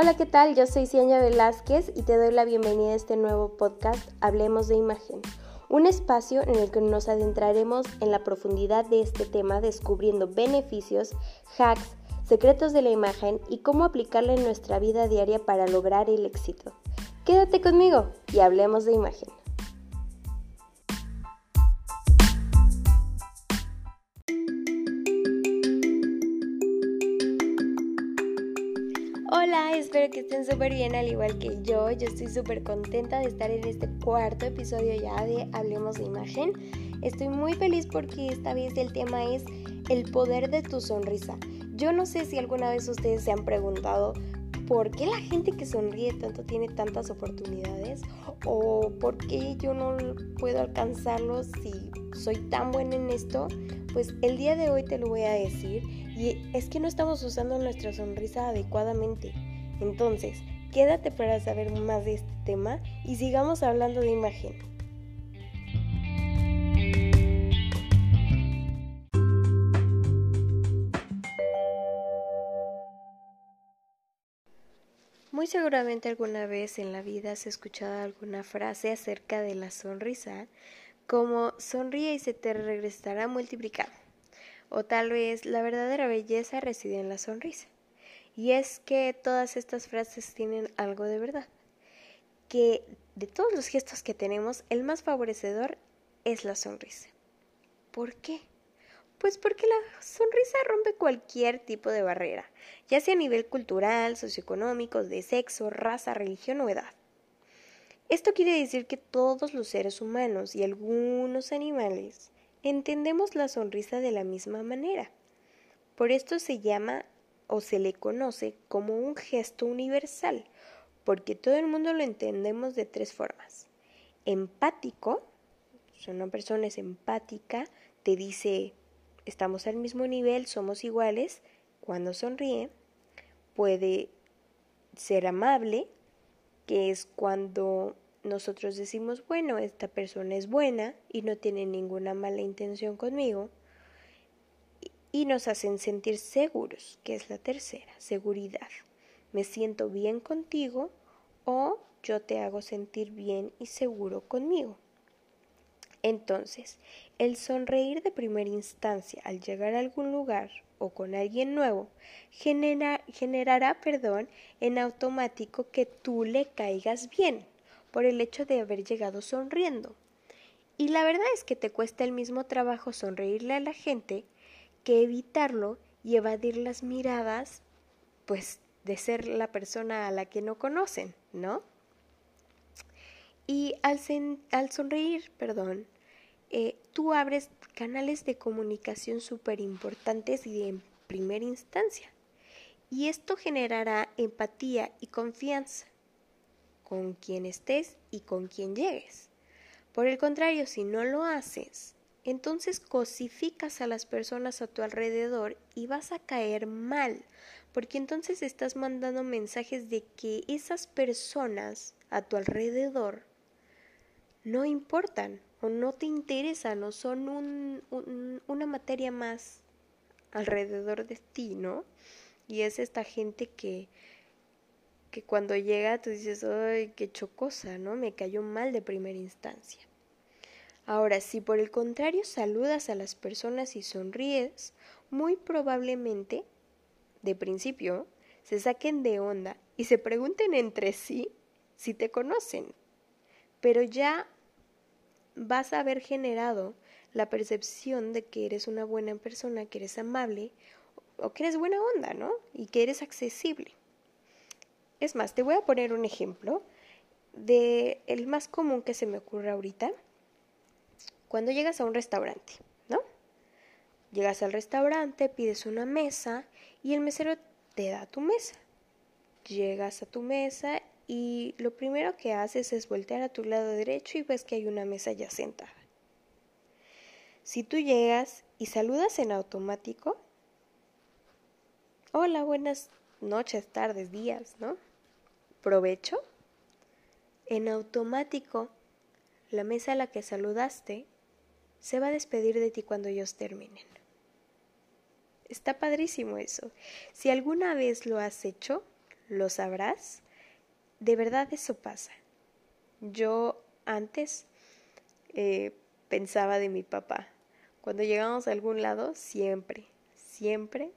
Hola, ¿qué tal? Yo soy Cienia Velázquez y te doy la bienvenida a este nuevo podcast Hablemos de Imagen, un espacio en el que nos adentraremos en la profundidad de este tema descubriendo beneficios, hacks, secretos de la imagen y cómo aplicarla en nuestra vida diaria para lograr el éxito. Quédate conmigo y hablemos de imagen. Hola, espero que estén súper bien al igual que yo. Yo estoy súper contenta de estar en este cuarto episodio ya de Hablemos de Imagen. Estoy muy feliz porque esta vez el tema es el poder de tu sonrisa. Yo no sé si alguna vez ustedes se han preguntado por qué la gente que sonríe tanto tiene tantas oportunidades o por qué yo no puedo alcanzarlo si soy tan buena en esto. Pues el día de hoy te lo voy a decir y es que no estamos usando nuestra sonrisa adecuadamente. Entonces, quédate para saber más de este tema y sigamos hablando de imagen. Seguramente alguna vez en la vida has escuchado alguna frase acerca de la sonrisa, como sonríe y se te regresará multiplicado. O tal vez la verdadera belleza reside en la sonrisa. Y es que todas estas frases tienen algo de verdad. Que de todos los gestos que tenemos, el más favorecedor es la sonrisa. ¿Por qué? Pues porque la sonrisa rompe cualquier tipo de barrera, ya sea a nivel cultural, socioeconómico, de sexo, raza, religión o edad. Esto quiere decir que todos los seres humanos y algunos animales entendemos la sonrisa de la misma manera. Por esto se llama o se le conoce como un gesto universal, porque todo el mundo lo entendemos de tres formas. Empático, si una persona es empática, te dice estamos al mismo nivel, somos iguales, cuando sonríe. Puede ser amable, que es cuando nosotros decimos, bueno, esta persona es buena y no tiene ninguna mala intención conmigo, y nos hacen sentir seguros, que es la tercera, seguridad. Me siento bien contigo o yo te hago sentir bien y seguro conmigo. Entonces, el sonreír de primera instancia al llegar a algún lugar o con alguien nuevo generará perdón en automático que tú le caigas bien por el hecho de haber llegado sonriendo. Y la verdad es que te cuesta el mismo trabajo sonreírle a la gente que evitarlo y evadir las miradas, pues de ser la persona a la que no conocen, ¿no? Y al, al sonreír, perdón, eh, tú abres canales de comunicación súper importantes y en primera instancia. Y esto generará empatía y confianza con quien estés y con quien llegues. Por el contrario, si no lo haces, entonces cosificas a las personas a tu alrededor y vas a caer mal, porque entonces estás mandando mensajes de que esas personas a tu alrededor no importan o no te interesan o son un, una materia más alrededor de ti, ¿no? Y es esta gente que que cuando llega tú dices, ay, qué chocosa, ¿no? Me cayó mal de primera instancia. Ahora, si por el contrario saludas a las personas y sonríes, muy probablemente, de principio, se saquen de onda y se pregunten entre sí si te conocen. Pero ya vas a haber generado la percepción de que eres una buena persona, que eres amable o que eres buena onda, ¿no? Y que eres accesible. Es más, te voy a poner un ejemplo de el más común que se me ocurre ahorita. Cuando llegas a un restaurante, ¿no? Llegas al restaurante, pides una mesa y el mesero te da tu mesa. Llegas a tu mesa y lo primero que haces es voltear a tu lado derecho y ves que hay una mesa ya sentada. Si tú llegas y saludas en automático, hola, buenas noches, tardes, días, ¿no? provecho, en automático la mesa a la que saludaste se va a despedir de ti cuando ellos terminen. Está padrísimo eso. Si alguna vez lo has hecho, lo sabrás. De verdad eso pasa. Yo antes eh, pensaba de mi papá. Cuando llegamos a algún lado, siempre, siempre,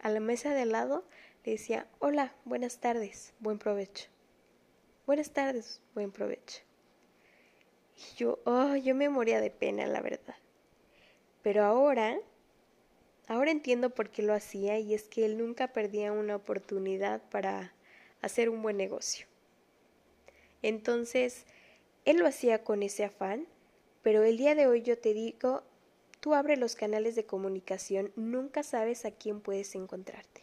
a la mesa de al lado le decía, hola, buenas tardes, buen provecho. Buenas tardes, buen provecho. Y yo, oh, yo me moría de pena, la verdad. Pero ahora, ahora entiendo por qué lo hacía y es que él nunca perdía una oportunidad para hacer un buen negocio. Entonces, él lo hacía con ese afán, pero el día de hoy yo te digo, tú abre los canales de comunicación, nunca sabes a quién puedes encontrarte.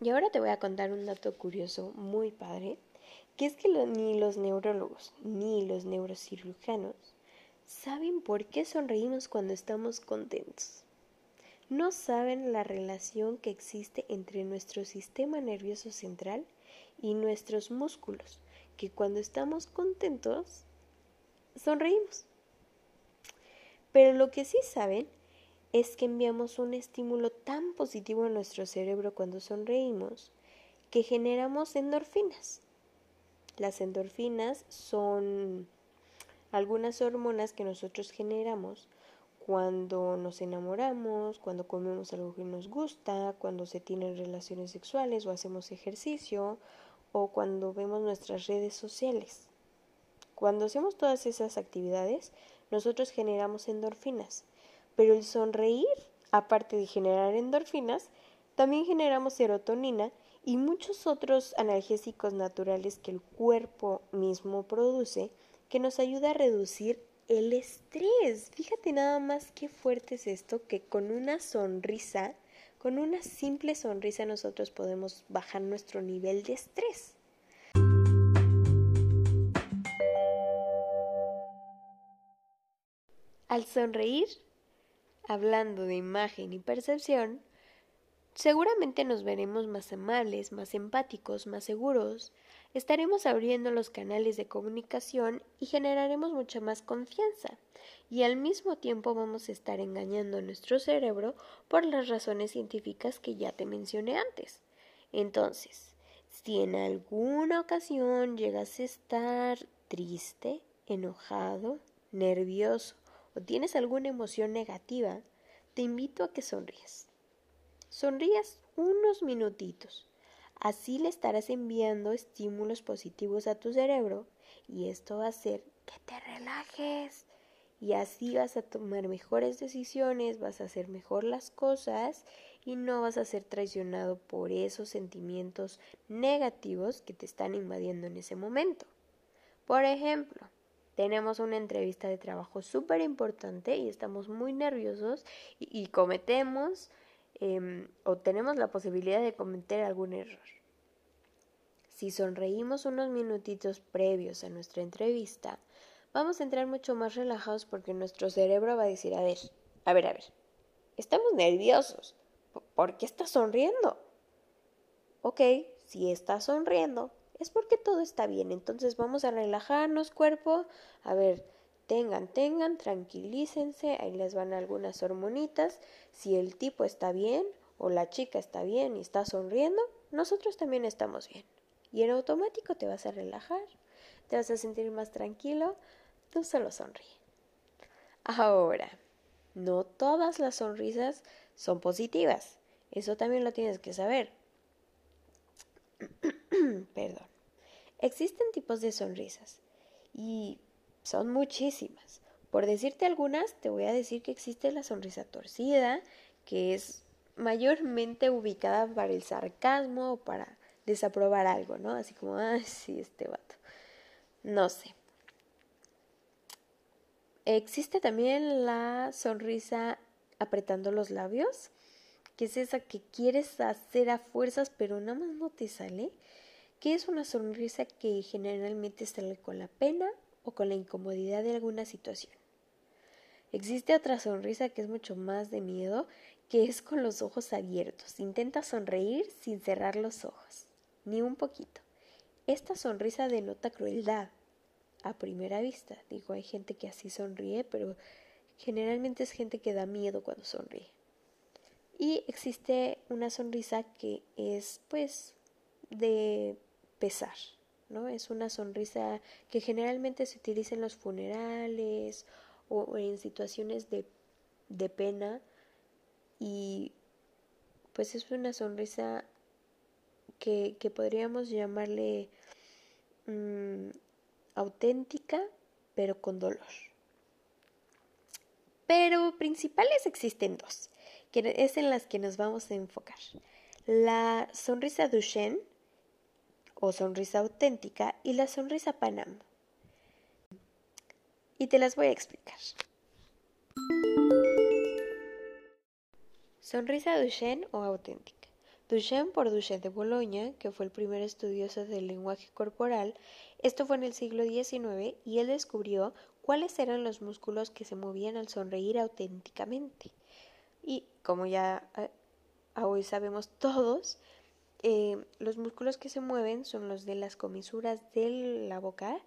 Y ahora te voy a contar un dato curioso muy padre, que es que ni los neurólogos ni los neurocirujanos saben por qué sonreímos cuando estamos contentos no saben la relación que existe entre nuestro sistema nervioso central y nuestros músculos, que cuando estamos contentos, sonreímos. Pero lo que sí saben es que enviamos un estímulo tan positivo a nuestro cerebro cuando sonreímos que generamos endorfinas. Las endorfinas son algunas hormonas que nosotros generamos cuando nos enamoramos, cuando comemos algo que nos gusta, cuando se tienen relaciones sexuales o hacemos ejercicio o cuando vemos nuestras redes sociales. Cuando hacemos todas esas actividades, nosotros generamos endorfinas, pero el sonreír, aparte de generar endorfinas, también generamos serotonina y muchos otros analgésicos naturales que el cuerpo mismo produce que nos ayuda a reducir el estrés. Fíjate nada más qué fuerte es esto, que con una sonrisa, con una simple sonrisa nosotros podemos bajar nuestro nivel de estrés. Al sonreír, hablando de imagen y percepción, seguramente nos veremos más amables, más empáticos, más seguros, estaremos abriendo los canales de comunicación y generaremos mucha más confianza. Y al mismo tiempo vamos a estar engañando a nuestro cerebro por las razones científicas que ya te mencioné antes. Entonces, si en alguna ocasión llegas a estar triste, enojado, nervioso o tienes alguna emoción negativa, te invito a que sonrías. Sonrías unos minutitos Así le estarás enviando estímulos positivos a tu cerebro y esto va a hacer que te relajes y así vas a tomar mejores decisiones, vas a hacer mejor las cosas y no vas a ser traicionado por esos sentimientos negativos que te están invadiendo en ese momento. Por ejemplo, tenemos una entrevista de trabajo súper importante y estamos muy nerviosos y, cometemos Em, o tenemos la posibilidad de cometer algún error. Si sonreímos unos minutitos previos a nuestra entrevista, vamos a entrar mucho más relajados porque nuestro cerebro va a decir, a ver, a ver, a ver, estamos nerviosos, ¿por qué estás sonriendo? Ok, si estás sonriendo, es porque todo está bien, entonces vamos a relajarnos cuerpo, a ver, tengan, tengan, tranquilícense, ahí les van algunas hormonitas. Si el tipo está bien o la chica está bien y está sonriendo, nosotros también estamos bien. Y en automático te vas a relajar, te vas a sentir más tranquilo, tú solo sonríe. Ahora, no todas las sonrisas son positivas, eso también lo tienes que saber. Perdón. Existen tipos de sonrisas y son muchísimas. Por decirte algunas, te voy a decir que existe la sonrisa torcida, que es mayormente ubicada para el sarcasmo o para desaprobar algo, ¿no? Así como, ah, sí, este vato. No sé. Existe también la sonrisa apretando los labios, que es esa que quieres hacer a fuerzas pero nada más no te sale, que es una sonrisa que generalmente sale con la pena o con la incomodidad de alguna situación. Existe otra sonrisa que es mucho más de miedo, que es con los ojos abiertos. Intenta sonreír sin cerrar los ojos, ni un poquito. Esta sonrisa denota crueldad a primera vista. Digo, hay gente que así sonríe, pero generalmente es gente que da miedo cuando sonríe. Y existe una sonrisa que es pues de pesar, ¿no? Es una sonrisa que generalmente se utiliza en los funerales o en situaciones de, de pena y pues es una sonrisa que, que podríamos llamarle mm, auténtica, pero con dolor. Pero principales existen dos, que es en las que nos vamos a enfocar. La sonrisa Duchenne, o sonrisa auténtica, y la sonrisa Panam. Y te las voy a explicar. Sonrisa Duchenne o auténtica. Duchenne por Duchenne de Boloña, que fue el primer estudioso del lenguaje corporal, esto fue en el siglo XIX y él descubrió cuáles eran los músculos que se movían al sonreír auténticamente. Y como ya eh, hoy sabemos todos, eh, los músculos que se mueven son los de las comisuras de la boca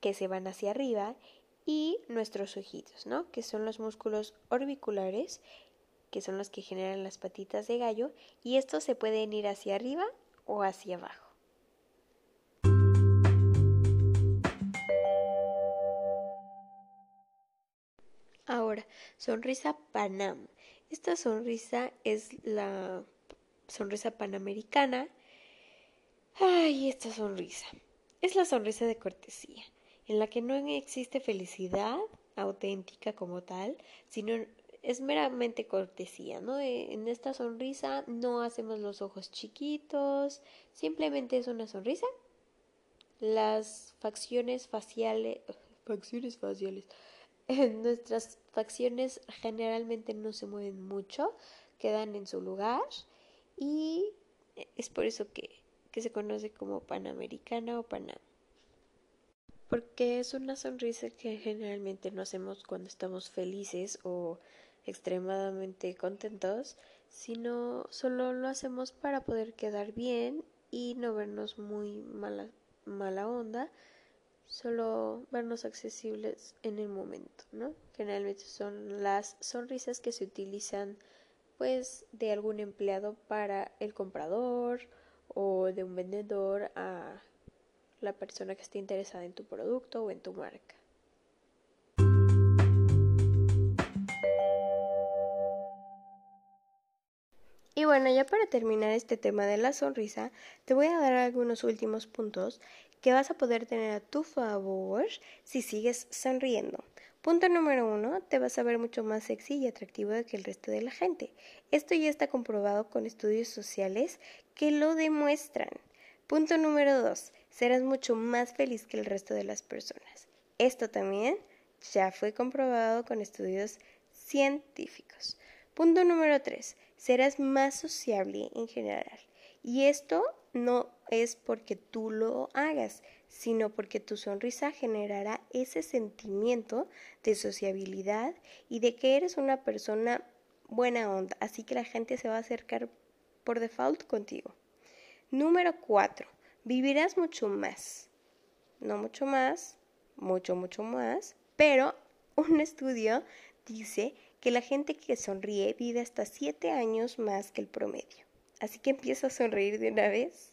que se van hacia arriba y nuestros ojitos, ¿no? Que son los músculos orbiculares que son los que generan las patitas de gallo, y estos se pueden ir hacia arriba o hacia abajo. Ahora, sonrisa Panam. Esta sonrisa es la sonrisa panamericana. Ay, esta sonrisa. Es la sonrisa de cortesía, en la que no existe felicidad auténtica como tal, sino es meramente cortesía, ¿no? Eh, en esta sonrisa no hacemos los ojos chiquitos, simplemente es una sonrisa. Las facciones faciales, facciones faciales, nuestras facciones generalmente no se mueven mucho, quedan en su lugar y es por eso que, que se conoce como panamericana o panam porque es una sonrisa que generalmente no hacemos cuando estamos felices o extremadamente contentos, sino solo lo hacemos para poder quedar bien y no vernos muy mala, mala onda, solo vernos accesibles en el momento, ¿no? Generalmente son las sonrisas que se utilizan pues de algún empleado para el comprador o de un vendedor a la persona que esté interesada en tu producto o en tu marca. Y bueno, ya para terminar este tema de la sonrisa, te voy a dar algunos últimos puntos que vas a poder tener a tu favor si sigues sonriendo. Punto número uno, te vas a ver mucho más sexy y atractivo que el resto de la gente. Esto ya está comprobado con estudios sociales que lo demuestran. Punto número dos, serás mucho más feliz que el resto de las personas. Esto también ya fue comprobado con estudios científicos. Punto número tres, serás más sociable en general. Y esto no es porque tú lo hagas, sino porque tu sonrisa generará ese sentimiento de sociabilidad y de que eres una persona buena onda, así que la gente se va a acercar por default contigo. Número 4. Vivirás mucho más. No mucho más, mucho, mucho más, pero un estudio dice que la gente que sonríe vive hasta 7 años más que el promedio. Así que empieza a sonreír de una vez.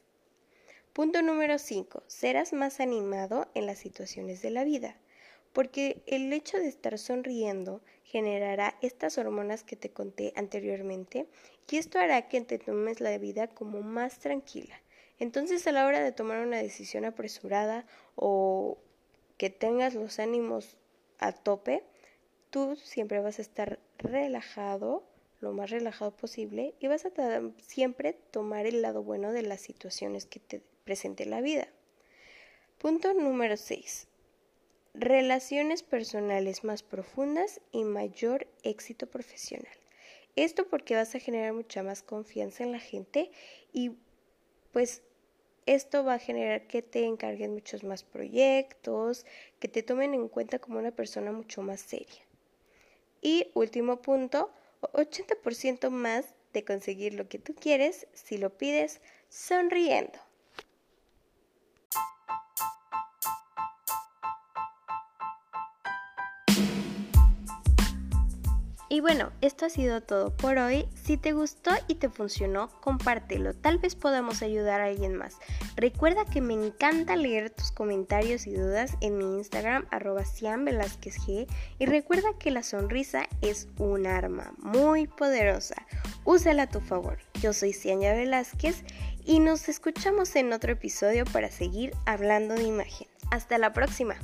Punto número 5. Serás más animado en las situaciones de la vida, porque el hecho de estar sonriendo generará estas hormonas que te conté anteriormente y esto hará que te tomes la vida como más tranquila. Entonces a la hora de tomar una decisión apresurada o que tengas los ánimos a tope, tú siempre vas a estar relajado, lo más relajado posible, y vas a siempre tomar el lado bueno de las situaciones que te presente la vida. Punto número 6. Relaciones personales más profundas y mayor éxito profesional. Esto porque vas a generar mucha más confianza en la gente y pues esto va a generar que te encarguen muchos más proyectos, que te tomen en cuenta como una persona mucho más seria. Y último punto, 80% más de conseguir lo que tú quieres si lo pides sonriendo. Y bueno, esto ha sido todo por hoy. Si te gustó y te funcionó, compártelo. Tal vez podamos ayudar a alguien más. Recuerda que me encanta leer tus comentarios y dudas en mi Instagram arroba G. Y recuerda que la sonrisa es un arma muy poderosa. Úsala a tu favor. Yo soy Cianya Velázquez y nos escuchamos en otro episodio para seguir hablando de imagen. Hasta la próxima.